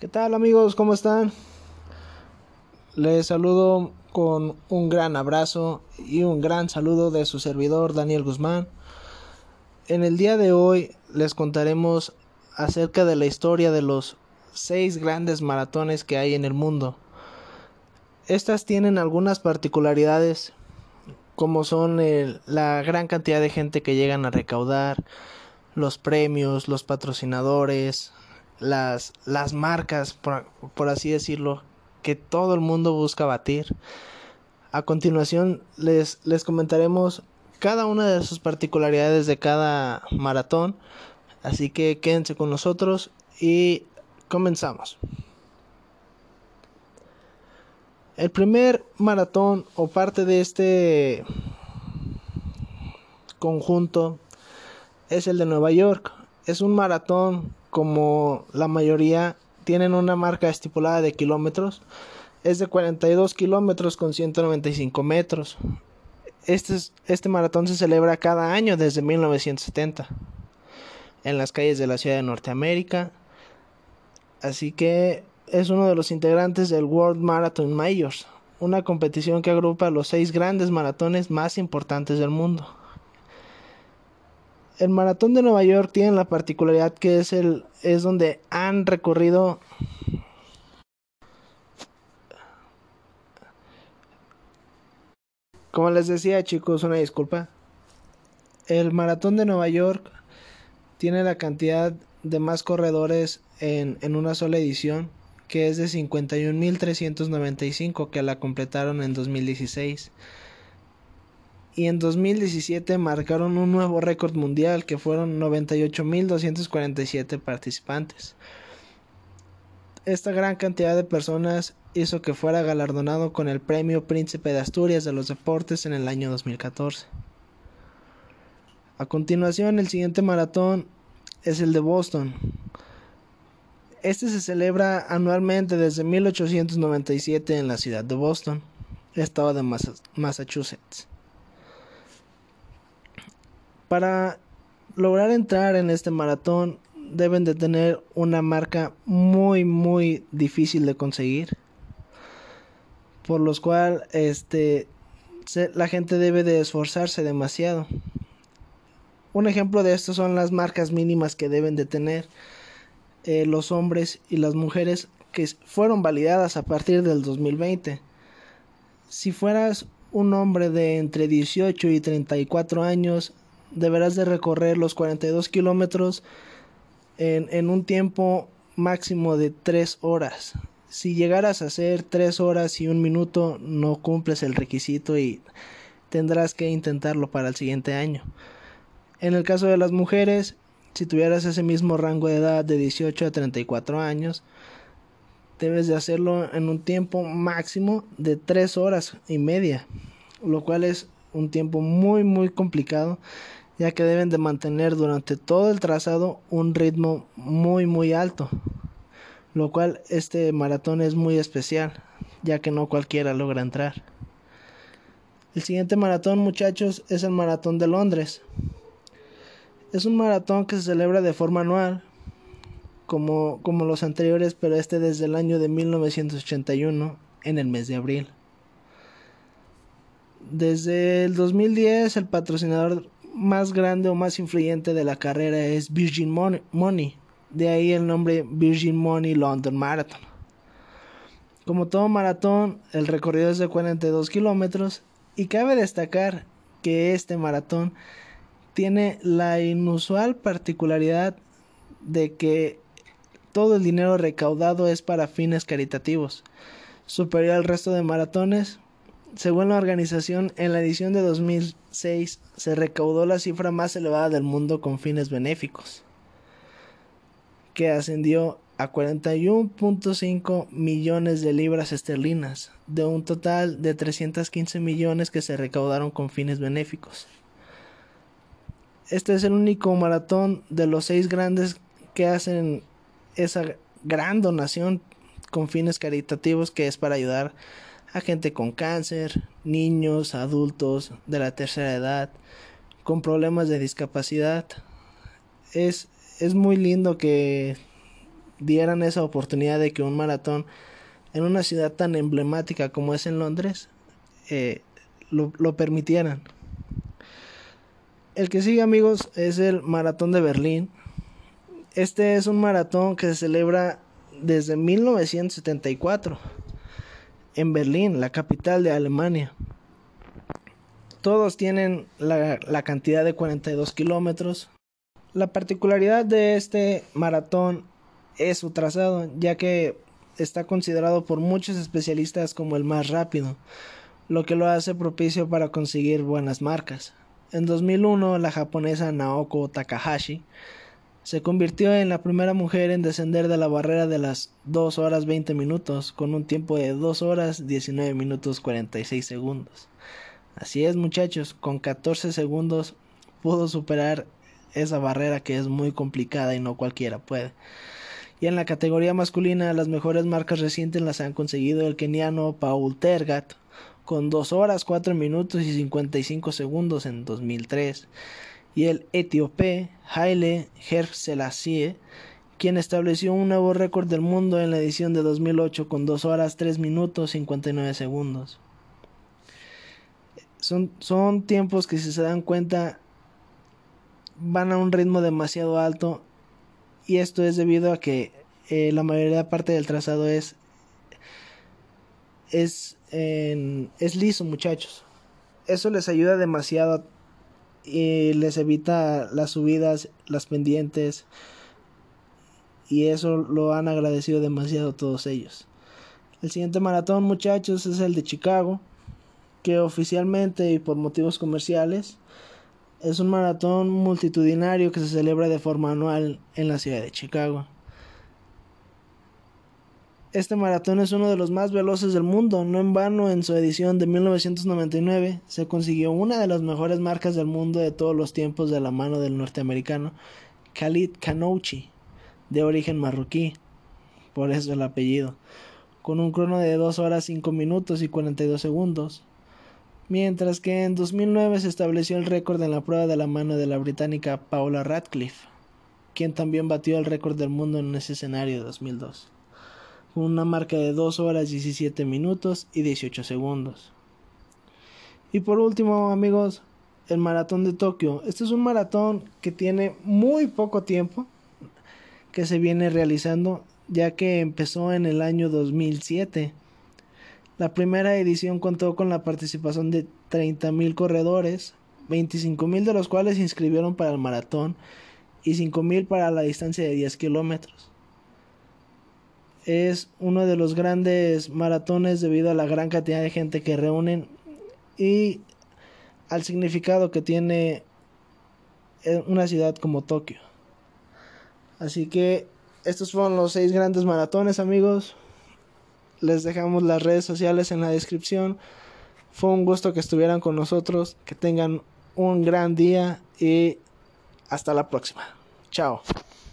¿Qué tal amigos? ¿Cómo están? Les saludo con un gran abrazo y un gran saludo de su servidor Daniel Guzmán. En el día de hoy les contaremos acerca de la historia de los seis grandes maratones que hay en el mundo. Estas tienen algunas particularidades como son la gran cantidad de gente que llegan a recaudar, los premios, los patrocinadores, las, las marcas, por, por así decirlo, que todo el mundo busca batir. A continuación les, les comentaremos cada una de sus particularidades de cada maratón. Así que quédense con nosotros y comenzamos. El primer maratón o parte de este conjunto es el de Nueva York. Es un maratón como la mayoría tienen una marca estipulada de kilómetros. Es de 42 kilómetros con 195 metros. Este, este maratón se celebra cada año desde 1970 en las calles de la ciudad de Norteamérica. Así que es uno de los integrantes del World Marathon Majors, una competición que agrupa los seis grandes maratones más importantes del mundo. El maratón de Nueva York tiene la particularidad que es el es donde han recorrido Como les decía chicos, una disculpa. El maratón de Nueva York tiene la cantidad de más corredores en, en una sola edición que es de 51.395 que la completaron en 2016. Y en 2017 marcaron un nuevo récord mundial que fueron 98.247 participantes. Esta gran cantidad de personas hizo que fuera galardonado con el Premio Príncipe de Asturias de los Deportes en el año 2014. A continuación, el siguiente maratón es el de Boston, este se celebra anualmente desde 1897 en la ciudad de Boston, estado de Massachusetts. Para lograr entrar en este maratón deben de tener una marca muy muy difícil de conseguir por los cual este la gente debe de esforzarse demasiado un ejemplo de esto son las marcas mínimas que deben de tener eh, los hombres y las mujeres que fueron validadas a partir del 2020. Si fueras un hombre de entre 18 y 34 años, deberás de recorrer los 42 kilómetros en, en un tiempo máximo de 3 horas. Si llegaras a hacer 3 horas y un minuto, no cumples el requisito y tendrás que intentarlo para el siguiente año. En el caso de las mujeres, si tuvieras ese mismo rango de edad de 18 a 34 años, debes de hacerlo en un tiempo máximo de 3 horas y media, lo cual es un tiempo muy muy complicado ya que deben de mantener durante todo el trazado un ritmo muy muy alto, lo cual este maratón es muy especial, ya que no cualquiera logra entrar. El siguiente maratón, muchachos, es el maratón de Londres. Es un maratón que se celebra de forma anual, como, como los anteriores, pero este desde el año de 1981, en el mes de abril. Desde el 2010, el patrocinador más grande o más influyente de la carrera es Virgin Money, de ahí el nombre Virgin Money London Marathon. Como todo maratón, el recorrido es de 42 kilómetros y cabe destacar que este maratón tiene la inusual particularidad de que todo el dinero recaudado es para fines caritativos, superior al resto de maratones. Según la organización, en la edición de 2006 se recaudó la cifra más elevada del mundo con fines benéficos, que ascendió a 41.5 millones de libras esterlinas, de un total de 315 millones que se recaudaron con fines benéficos. Este es el único maratón de los seis grandes que hacen esa gran donación con fines caritativos que es para ayudar a gente con cáncer, niños, adultos de la tercera edad, con problemas de discapacidad. Es, es muy lindo que dieran esa oportunidad de que un maratón en una ciudad tan emblemática como es en Londres eh, lo, lo permitieran. El que sigue amigos es el Maratón de Berlín. Este es un maratón que se celebra desde 1974 en Berlín, la capital de Alemania. Todos tienen la, la cantidad de 42 kilómetros. La particularidad de este maratón es su trazado, ya que está considerado por muchos especialistas como el más rápido, lo que lo hace propicio para conseguir buenas marcas. En 2001, la japonesa Naoko Takahashi se convirtió en la primera mujer en descender de la barrera de las 2 horas 20 minutos con un tiempo de 2 horas 19 minutos 46 segundos. Así es muchachos, con 14 segundos pudo superar esa barrera que es muy complicada y no cualquiera puede. Y en la categoría masculina las mejores marcas recientes las han conseguido el keniano Paul Tergat con 2 horas 4 minutos y 55 segundos en 2003 y el etíope Haile Selassie, quien estableció un nuevo récord del mundo en la edición de 2008 con 2 horas 3 minutos 59 segundos. Son, son tiempos que si se dan cuenta van a un ritmo demasiado alto y esto es debido a que eh, la mayoría parte del trazado es es, es liso muchachos eso les ayuda demasiado y les evita las subidas, las pendientes y eso lo han agradecido demasiado todos ellos. El siguiente maratón, muchachos, es el de Chicago, que oficialmente y por motivos comerciales es un maratón multitudinario que se celebra de forma anual en la ciudad de Chicago. Este maratón es uno de los más veloces del mundo, no en vano en su edición de 1999 se consiguió una de las mejores marcas del mundo de todos los tiempos de la mano del norteamericano Khalid Kanouchi, de origen marroquí, por eso el apellido, con un crono de 2 horas 5 minutos y 42 segundos, mientras que en 2009 se estableció el récord en la prueba de la mano de la británica Paula Radcliffe, quien también batió el récord del mundo en ese escenario de 2002 con una marca de 2 horas 17 minutos y 18 segundos. Y por último, amigos, el maratón de Tokio. Este es un maratón que tiene muy poco tiempo que se viene realizando, ya que empezó en el año 2007. La primera edición contó con la participación de 30.000 corredores, 25.000 de los cuales se inscribieron para el maratón y 5.000 para la distancia de 10 kilómetros es uno de los grandes maratones debido a la gran cantidad de gente que reúnen y al significado que tiene una ciudad como Tokio. Así que estos fueron los seis grandes maratones amigos. Les dejamos las redes sociales en la descripción. Fue un gusto que estuvieran con nosotros. Que tengan un gran día y hasta la próxima. Chao.